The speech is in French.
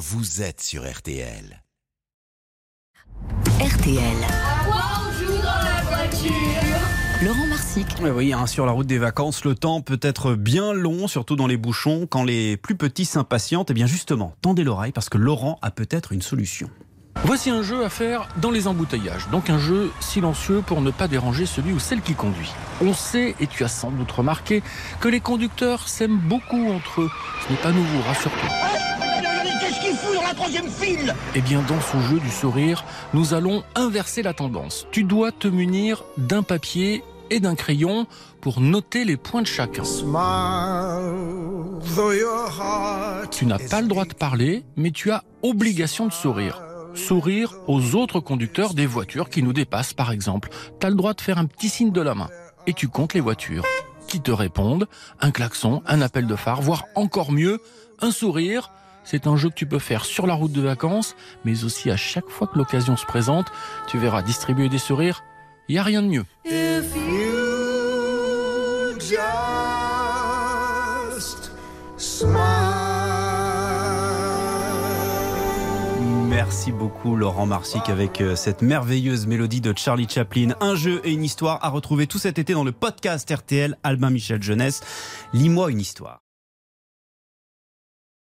vous êtes sur RTL. RTL. joue dans la voiture. Laurent Marsic. Oui, oui, hein, sur la route des vacances, le temps peut être bien long, surtout dans les bouchons. Quand les plus petits s'impatientent, eh bien justement, tendez l'oreille parce que Laurent a peut-être une solution. Voici un jeu à faire dans les embouteillages, donc un jeu silencieux pour ne pas déranger celui ou celle qui conduit. On sait, et tu as sans doute remarqué, que les conducteurs s'aiment beaucoup entre eux. Ce n'est pas nouveau, rassure-toi. Qu'est-ce qu'il fout dans la troisième file? Eh bien, dans ce jeu du sourire, nous allons inverser la tendance. Tu dois te munir d'un papier et d'un crayon pour noter les points de chacun. Tu n'as pas le droit de parler, mais tu as obligation de sourire. Sourire aux autres conducteurs des voitures qui nous dépassent, par exemple. Tu as le droit de faire un petit signe de la main. Et tu comptes les voitures qui te répondent? Un klaxon, un appel de phare, voire encore mieux, un sourire. C'est un jeu que tu peux faire sur la route de vacances, mais aussi à chaque fois que l'occasion se présente. Tu verras distribuer des sourires. Il n'y a rien de mieux. Merci beaucoup Laurent Marsic avec euh, cette merveilleuse mélodie de Charlie Chaplin. Un jeu et une histoire à retrouver tout cet été dans le podcast RTL Albin Michel Jeunesse. Lis-moi une histoire.